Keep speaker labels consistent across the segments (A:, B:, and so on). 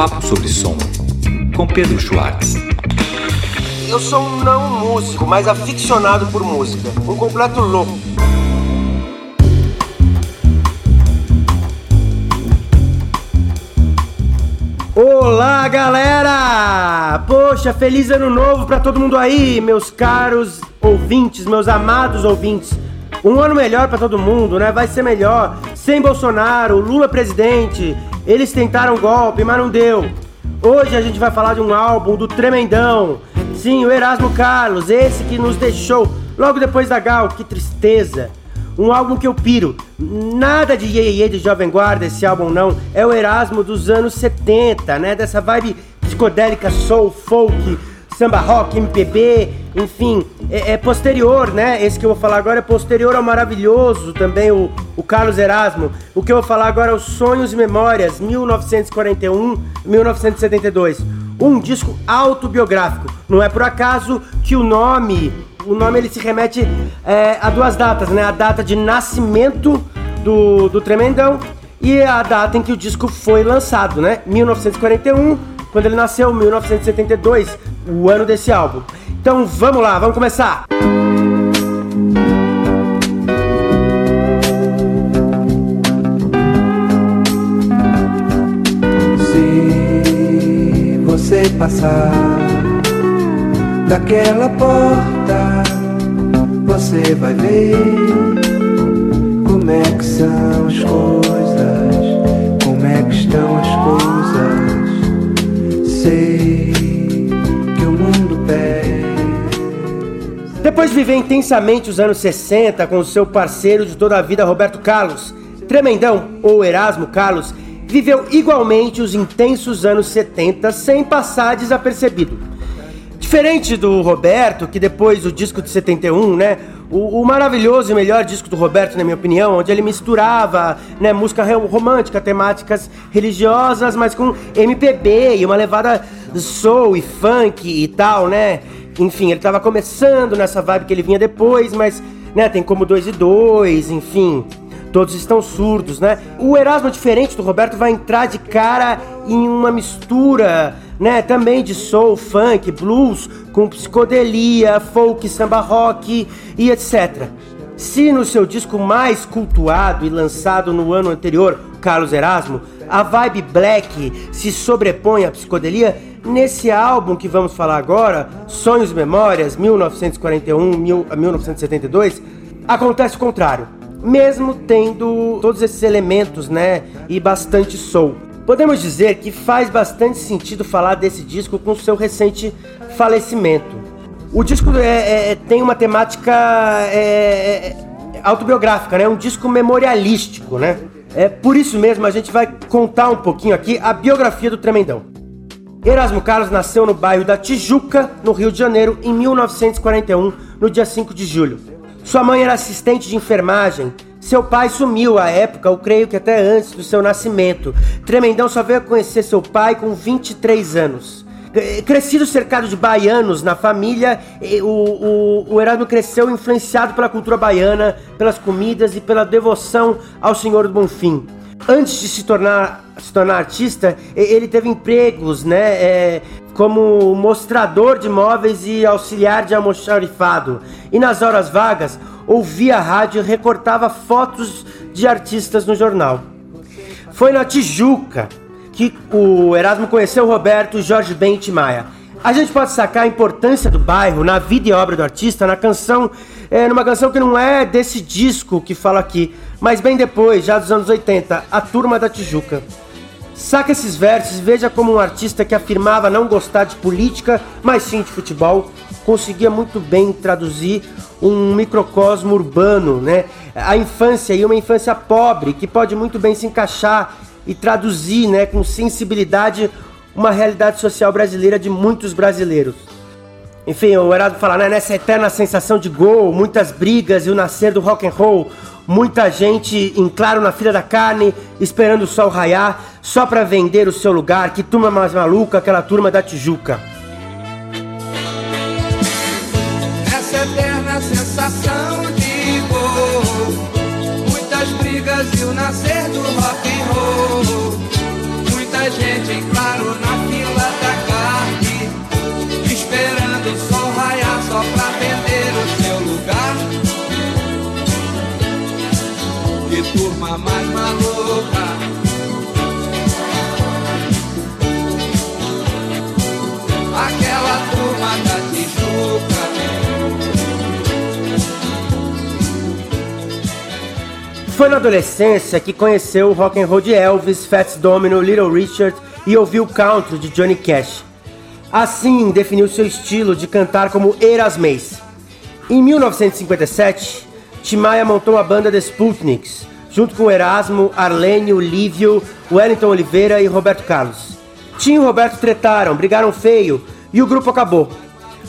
A: Papo sobre Som, com Pedro Schwartz.
B: Eu sou um não músico, mas aficionado por música. Um completo louco. Olá, galera! Poxa, feliz ano novo para todo mundo aí, meus caros ouvintes, meus amados ouvintes. Um ano melhor para todo mundo, né? Vai ser melhor. Sem Bolsonaro, Lula presidente. Eles tentaram golpe, mas não deu. Hoje a gente vai falar de um álbum do Tremendão. Sim, o Erasmo Carlos, esse que nos deixou logo depois da Gal. Que tristeza. Um álbum que eu piro. Nada de Ye, Ye de Jovem Guarda, esse álbum não. É o Erasmo dos anos 70, né? Dessa vibe psicodélica, soul, folk, samba rock, MPB, enfim, é, é, posterior, né? Esse que eu vou falar agora é posterior ao maravilhoso também, o, o Carlos Erasmo. O que eu vou falar agora é os Sonhos e Memórias, 1941-1972. Um disco autobiográfico. Não é por acaso que o nome, o nome ele se remete é, a duas datas, né? A data de nascimento do, do Tremendão e a data em que o disco foi lançado, né? 1941 quando ele nasceu, 1972, o ano desse álbum. Então vamos lá, vamos começar!
C: Se você passar daquela porta, você vai ver como é que são as coisas, como é que estão as coisas sei
B: Depois de viver intensamente os anos 60 com o seu parceiro de toda a vida, Roberto Carlos, Tremendão, ou Erasmo Carlos, viveu igualmente os intensos anos 70 sem passar desapercebido. Diferente do Roberto, que depois do disco de 71, né, o, o, maravilhoso e melhor disco do Roberto, na minha opinião, onde ele misturava né, música romântica, temáticas religiosas, mas com MPB e uma levada soul e funk e tal, né? Enfim, ele estava começando nessa vibe que ele vinha depois, mas né, tem como dois e dois, enfim. Todos estão surdos, né? O Erasmo, diferente do Roberto, vai entrar de cara em uma mistura né? Também de soul, funk, blues, com psicodelia, folk, samba rock e etc. Se no seu disco mais cultuado e lançado no ano anterior, Carlos Erasmo, a vibe black se sobrepõe à psicodelia, nesse álbum que vamos falar agora, Sonhos e Memórias, 1941 a 1972, acontece o contrário. Mesmo tendo todos esses elementos, né, e bastante soul. Podemos dizer que faz bastante sentido falar desse disco com seu recente falecimento. O disco é, é, é tem uma temática é, é, autobiográfica, né? Um disco memorialístico, né? É por isso mesmo a gente vai contar um pouquinho aqui a biografia do Tremendão. Erasmo Carlos nasceu no bairro da Tijuca, no Rio de Janeiro, em 1941, no dia 5 de julho. Sua mãe era assistente de enfermagem seu pai sumiu à época, eu creio que até antes do seu nascimento. Tremendão só veio conhecer seu pai com 23 anos. Crescido cercado de baianos na família, o, o, o Erasmo cresceu influenciado pela cultura baiana, pelas comidas e pela devoção ao Senhor do Bonfim. Antes de se tornar, se tornar artista, ele teve empregos, né? É, como mostrador de móveis e auxiliar de almoxarifado. E nas horas vagas, ouvia a rádio e recortava fotos de artistas no jornal. Foi na Tijuca que o Erasmo conheceu Roberto Jorge Bente Maia. A gente pode sacar a importância do bairro na vida e obra do artista na canção, é, numa canção que não é desse disco que fala aqui, mas bem depois, já dos anos 80, A Turma da Tijuca. Saca esses versos e veja como um artista que afirmava não gostar de política, mas sim de futebol, conseguia muito bem traduzir um microcosmo urbano, né? A infância e uma infância pobre que pode muito bem se encaixar e traduzir, né, com sensibilidade uma realidade social brasileira de muitos brasileiros. Enfim, o Heraldo fala, né, nessa eterna sensação de gol, muitas brigas e o nascer do rock and roll, muita gente em claro na fila da carne, esperando o sol raiar, só para vender o seu lugar. Que turma mais maluca, aquela turma da Tijuca.
C: só pra vender o seu lugar. Que turma mais maluca. Aquela turma da Tijuca.
B: Foi na adolescência que conheceu o rock and roll de Elvis, Fats Domino, Little Richard e ouviu o country de Johnny Cash. Assim, definiu seu estilo de cantar como Erasmês. Em 1957, Timaya montou a banda The Sputniks, junto com Erasmo, Arlênio, Lívio, Wellington Oliveira e Roberto Carlos. Tim e Roberto tretaram, brigaram feio e o grupo acabou.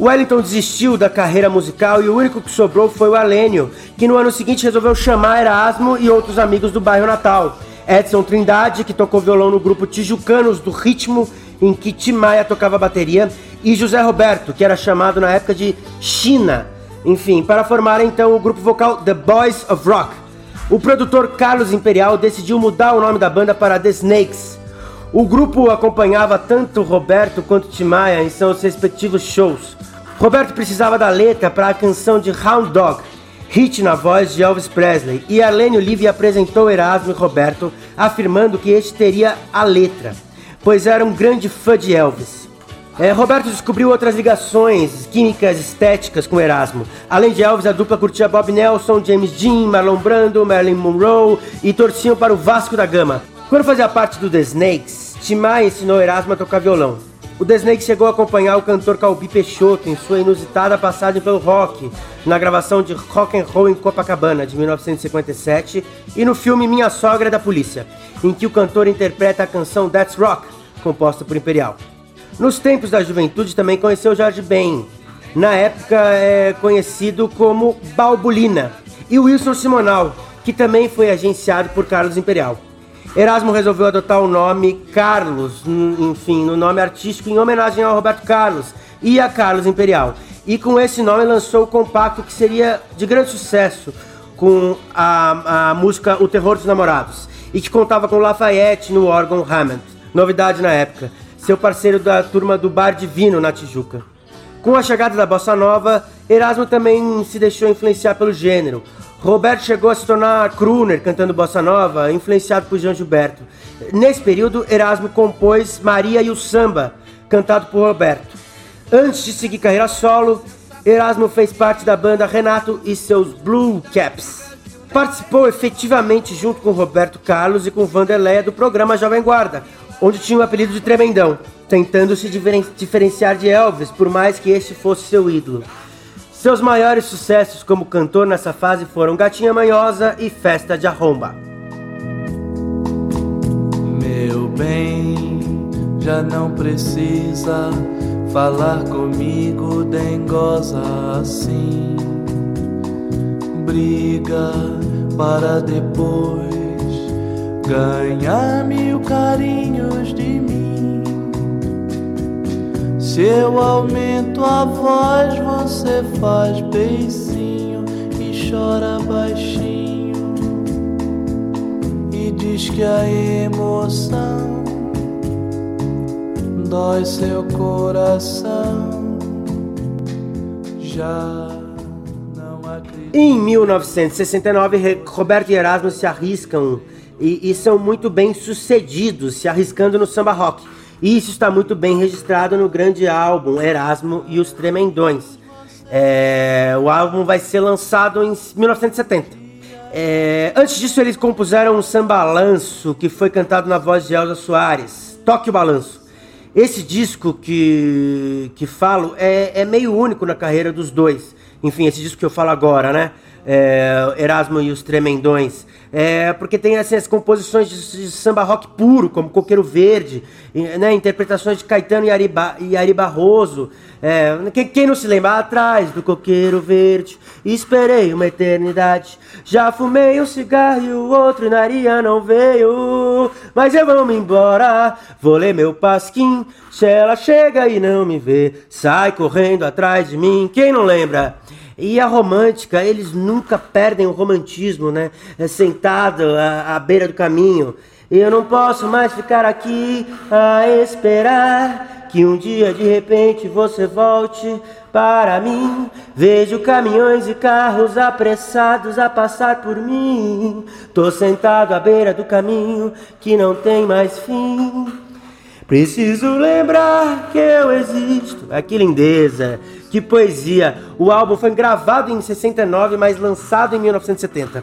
B: Wellington desistiu da carreira musical e o único que sobrou foi o Arlênio, que no ano seguinte resolveu chamar Erasmo e outros amigos do bairro Natal. Edson Trindade, que tocou violão no grupo Tijucanos do Ritmo, em que Tim Maia tocava bateria, e José Roberto, que era chamado na época de China. Enfim, para formar então o grupo vocal The Boys of Rock. O produtor Carlos Imperial decidiu mudar o nome da banda para The Snakes. O grupo acompanhava tanto Roberto quanto Timaya em seus respectivos shows. Roberto precisava da letra para a canção de Hound Dog, hit na voz de Elvis Presley, e Arlene Olive apresentou Erasmo e Roberto, afirmando que este teria a letra, pois era um grande fã de Elvis. É, Roberto descobriu outras ligações químicas estéticas com Erasmo. Além de Elvis, a dupla curtia Bob Nelson, James Dean, Marlon Brando, Marilyn Monroe e torciam para o Vasco da Gama. Quando fazia parte do The Snakes, Timai ensinou Erasmo a tocar violão. O The Snakes chegou a acompanhar o cantor Calbi Peixoto em sua inusitada passagem pelo rock, na gravação de Rock and Roll em Copacabana, de 1957, e no filme Minha Sogra é da Polícia, em que o cantor interpreta a canção That's Rock, composta por Imperial. Nos tempos da juventude também conheceu Jorge Ben, na época é conhecido como Balbulina, e Wilson Simonal, que também foi agenciado por Carlos Imperial. Erasmo resolveu adotar o nome Carlos, enfim, no nome artístico em homenagem ao Roberto Carlos e a Carlos Imperial. E com esse nome lançou o compacto que seria de grande sucesso com a, a música O Terror dos Namorados e que contava com Lafayette no órgão Hammond, novidade na época, seu parceiro da turma do Bar Divino na Tijuca. Com a chegada da bossa nova, Erasmo também se deixou influenciar pelo gênero, Roberto chegou a se tornar crooner cantando bossa nova, influenciado por João Gilberto. Nesse período, Erasmo compôs Maria e o Samba, cantado por Roberto. Antes de seguir carreira solo, Erasmo fez parte da banda Renato e seus Blue Caps. Participou efetivamente junto com Roberto Carlos e com Vanderleia do programa Jovem Guarda, onde tinha o apelido de Tremendão, tentando se diferenciar de Elvis, por mais que este fosse seu ídolo. Seus maiores sucessos como cantor nessa fase foram Gatinha Manhosa e Festa de Arromba.
C: Meu bem, já não precisa falar comigo dengosa assim. Briga para depois ganhar mil carinhos de mim. Se eu aumento a voz, você faz beicinho e chora baixinho e diz que a emoção dói seu coração. Já não acredito.
B: Em 1969, Roberto e Erasmo se arriscam e, e são muito bem sucedidos, se arriscando no samba rock e isso está muito bem registrado no grande álbum Erasmo e os Tremendões. É, o álbum vai ser lançado em 1970. É, antes disso, eles compuseram um sambalanço que foi cantado na voz de Elza Soares, Toque o Balanço. Esse disco que, que falo é, é meio único na carreira dos dois. Enfim, esse disco que eu falo agora, né? É, Erasmo e os Tremendões. É, porque tem assim, as composições de, de, samba rock puro, como Coqueiro Verde, né, interpretações de Caetano e Ari, ba, e Ari Barroso. É, quem, quem, não se lembra atrás do Coqueiro Verde? Esperei uma eternidade. Já fumei um cigarro e o outro naria não veio. Mas eu vou me embora, vou ler meu pasquim. Se ela chega e não me vê, sai correndo atrás de mim. Quem não lembra? E a romântica, eles nunca perdem o romantismo, né? É sentado à, à beira do caminho. Eu não posso mais ficar aqui a esperar que um dia de repente você volte para mim. Vejo caminhões e carros apressados a passar por mim. Tô sentado à beira do caminho que não tem mais fim. Preciso lembrar que eu existo. Ah, que lindeza, que poesia. O álbum foi gravado em 69, mas lançado em 1970.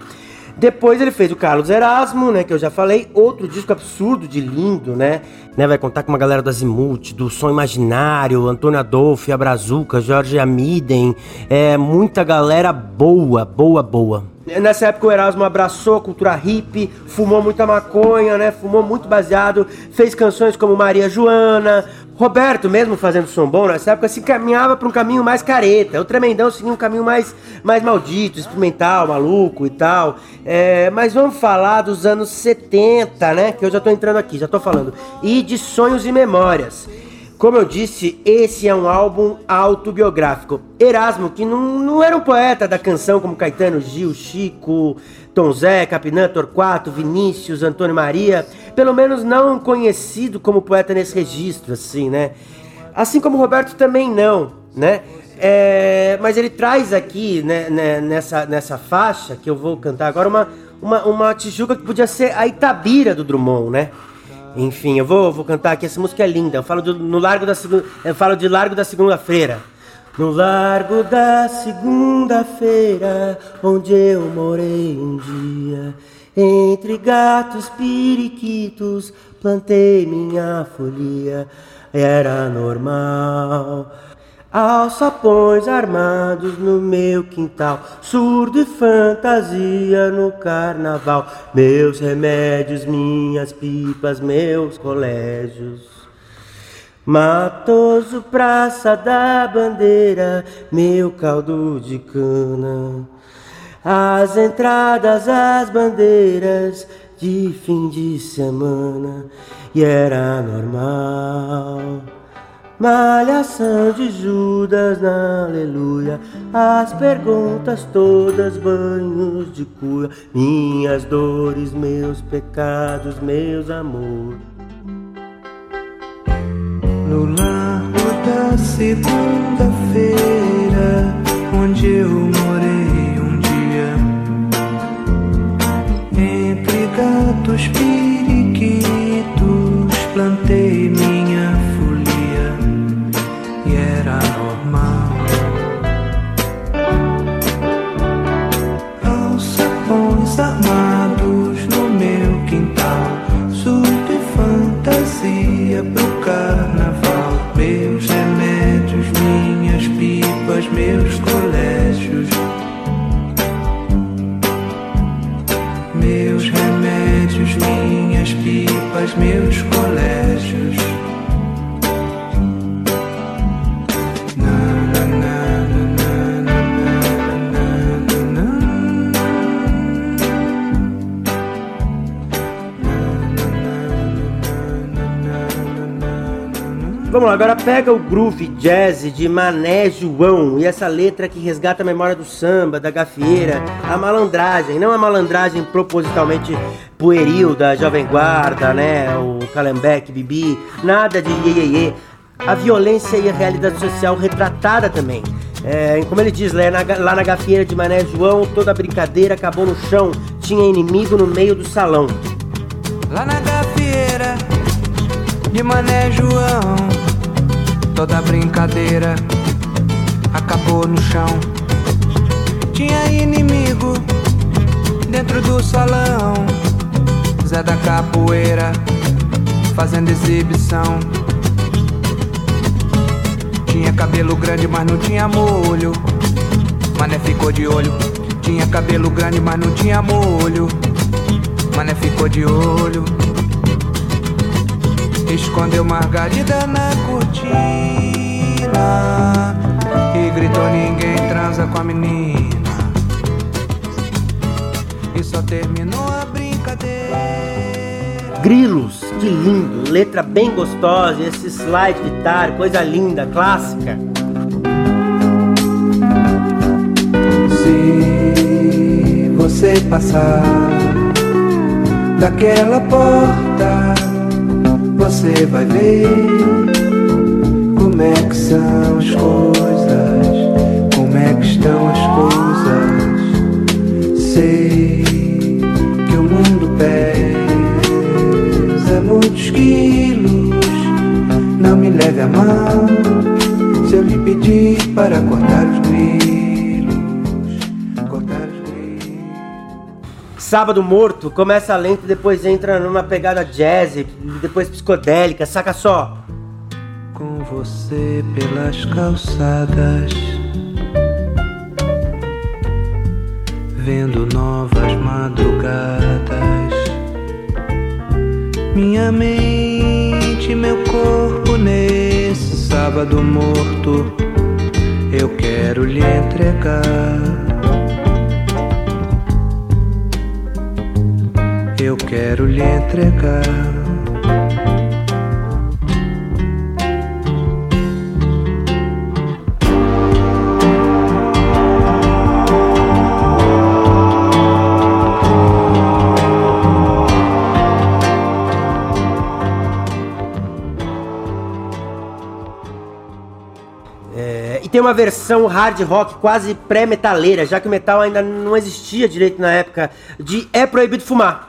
B: Depois ele fez o Carlos Erasmo, né, que eu já falei, outro disco absurdo de lindo, né? né vai contar com uma galera do Azimuth, do Som Imaginário, Antônio Adolfo, Abrazuca, Jorge Amiden, é muita galera boa, boa, boa. Nessa época o Erasmo abraçou a cultura hippie, fumou muita maconha, né? Fumou muito baseado, fez canções como Maria Joana, Roberto, mesmo fazendo som bom, nessa época se caminhava para um caminho mais careta. O Tremendão seguia um caminho mais, mais maldito, experimental, maluco e tal. É, mas vamos falar dos anos 70, né? Que eu já estou entrando aqui, já estou falando. E de Sonhos e Memórias. Como eu disse, esse é um álbum autobiográfico. Erasmo, que não, não era um poeta da canção como Caetano, Gil, Chico, Tom Zé, Capinã, Torquato, Vinícius, Antônio Maria, pelo menos não conhecido como poeta nesse registro, assim, né? Assim como Roberto também não, né? É, mas ele traz aqui, né, né, nessa, nessa faixa que eu vou cantar agora, uma, uma, uma Tijuca que podia ser a Itabira do Drummond, né? Enfim, eu vou, vou cantar aqui, essa música é linda. Eu falo, do, no largo da, eu falo de Largo da Segunda-feira. No largo da segunda-feira, onde eu morei um dia, entre gatos periquitos, plantei minha folia, era normal. Alçapões armados no meu quintal, surdo e fantasia no carnaval, meus remédios, minhas pipas, meus colégios. Matoso, praça da bandeira, meu caldo de cana. As entradas, as bandeiras de fim de semana, e era normal. Malhação de Judas na aleluia, as perguntas todas banhos de cura, minhas dores, meus pecados, meus amores.
C: No largo da segunda-feira, onde eu morei um dia, entre gatos periquitos, minhas pipas, meus
B: Vamos lá, agora pega o groove jazz de Mané João e essa letra que resgata a memória do samba, da gafieira, a malandragem, não a malandragem propositalmente pueril da Jovem Guarda, né, o Calembek, Bibi, nada de iê. A violência e a realidade social retratada também. É, como ele diz, lá na, gafieira de Mané João, toda brincadeira acabou no chão, tinha inimigo no meio do salão.
C: Lá na gafieira de Mané João Toda brincadeira acabou no chão. Tinha inimigo dentro do salão. Zé da capoeira fazendo exibição. Tinha cabelo grande, mas não tinha molho. Mané ficou de olho. Tinha cabelo grande, mas não tinha molho. Mané ficou de olho. Escondeu margarida na cortina E gritou ninguém transa com a menina E só terminou a brincadeira
B: Grilos, que lindo, letra bem gostosa, esse slide guitar, coisa linda, clássica.
C: Se você passar daquela porta você vai ver como é que são as coisas, como é que estão as coisas. Sei que o mundo pesa muitos quilos, não me leve a mão se eu lhe pedir para cortar os grilos.
B: Sábado Morto começa lento, depois entra numa pegada jazz, depois psicodélica, saca só.
C: Com você pelas calçadas, vendo novas madrugadas, minha mente, meu corpo nesse sábado morto, eu quero lhe entregar. Eu quero lhe entregar.
B: É, e tem uma versão hard rock quase pré-metaleira, já que o metal ainda não existia direito na época, de É Proibido Fumar.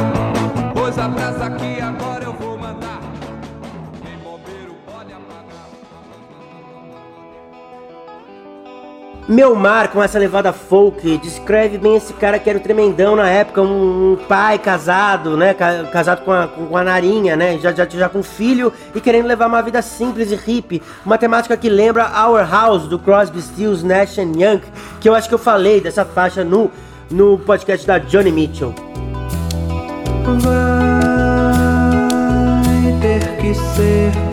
B: Meu Mar, com essa levada folk, descreve bem esse cara que era o tremendão na época, um, um pai casado, né? Casado com a, com a Narinha, né? Já, já, já com filho e querendo levar uma vida simples e hippie. Uma temática que lembra Our House, do Crosby, Stills, Nash Young, que eu acho que eu falei dessa faixa no, no podcast da Johnny Mitchell.
C: Vai ter que ser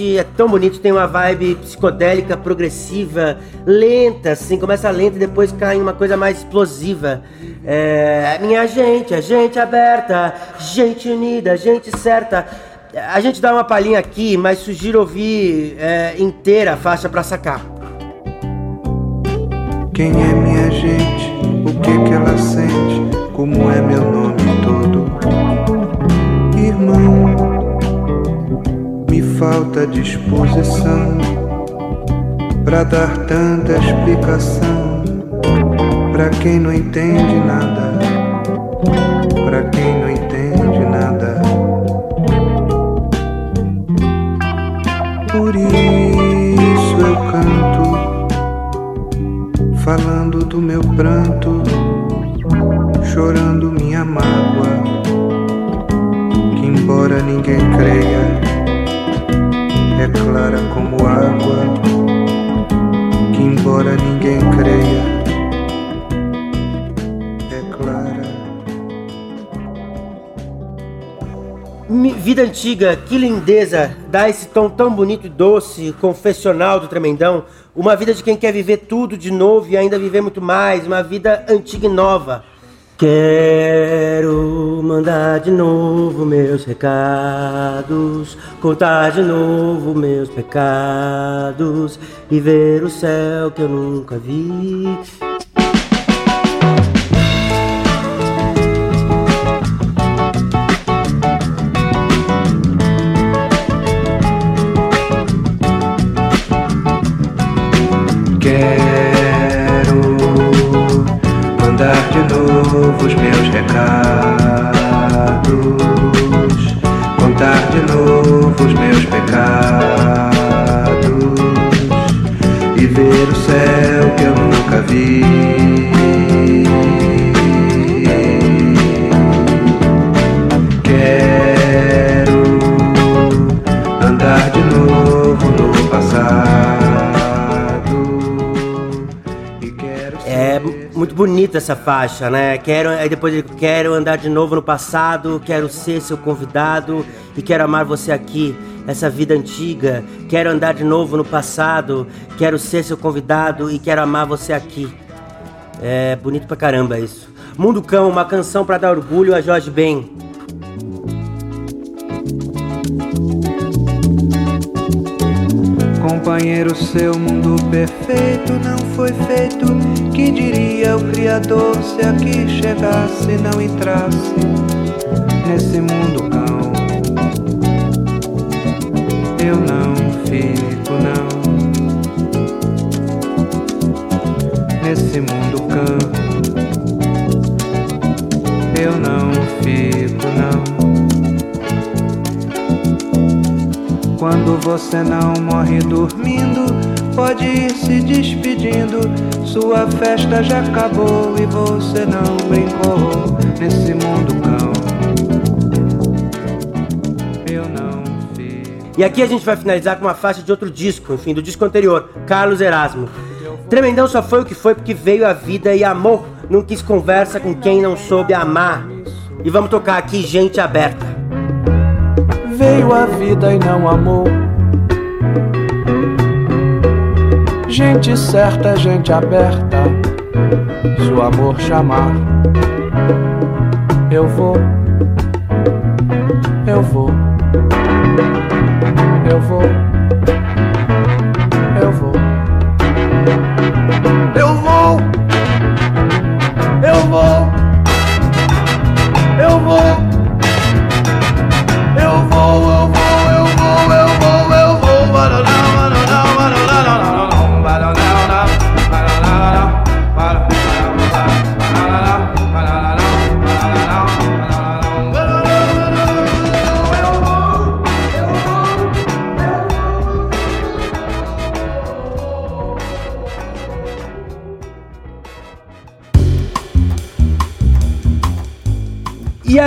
B: Gente, é tão bonito, tem uma vibe psicodélica, progressiva, lenta, assim, começa lenta e depois cai em uma coisa mais explosiva. É, minha gente, a gente aberta, gente unida, gente certa. A gente dá uma palhinha aqui, mas sugiro ouvir é, inteira a faixa pra sacar.
C: Quem é minha gente? O que que ela sente? Como é meu nome todo? Irmão falta disposição para dar tanta explicação para quem não entende nada, para quem não entende nada. Por isso eu canto, falando do meu pranto, chorando minha mágoa, que embora ninguém creia é clara como água, que embora ninguém creia, é clara.
B: Vida antiga, que lindeza, dá esse tom tão bonito e doce, confessional do Tremendão. Uma vida de quem quer viver tudo de novo e ainda viver muito mais, uma vida antiga e nova. Quero mandar de novo meus recados, contar de novo meus pecados e ver o céu que eu nunca vi. Muito bonita essa faixa, né? Quero, aí depois ele quero andar de novo no passado, quero ser seu convidado e quero amar você aqui, essa vida antiga. Quero andar de novo no passado, quero ser seu convidado e quero amar você aqui. É bonito pra caramba isso. Mundo Cão, uma canção para dar orgulho a Jorge Ben.
C: Companheiro, seu mundo perfeito não foi feito. Que diria o Criador se aqui chegasse não entrasse nesse mundo cão? Eu não fico, você não morre dormindo, pode ir se despedindo. Sua festa já acabou e você não brincou nesse mundo cão. Eu não fiz.
B: E aqui a gente vai finalizar com uma faixa de outro disco, enfim, do disco anterior, Carlos Erasmo. Tremendão só foi o que foi porque veio a vida e amou. Não quis conversa com quem não soube amar. E vamos tocar aqui Gente Aberta
C: veio a vida e não amou. Gente certa, gente aberta, se o amor chamar, eu vou, eu vou, eu vou, eu vou,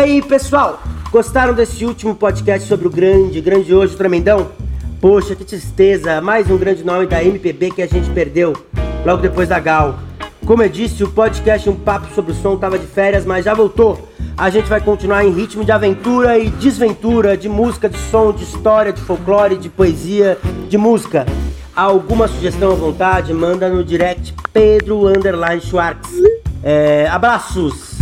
B: aí, pessoal? Gostaram desse último podcast sobre o grande, grandioso Tremendão? Poxa, que tristeza, mais um grande nome da MPB que a gente perdeu logo depois da Gal. Como eu disse, o podcast Um Papo sobre o Som tava de férias, mas já voltou. A gente vai continuar em ritmo de aventura e desventura, de música, de som, de história, de folclore, de poesia, de música. Alguma sugestão à vontade, manda no direct Pedro Schwartz. É, abraços!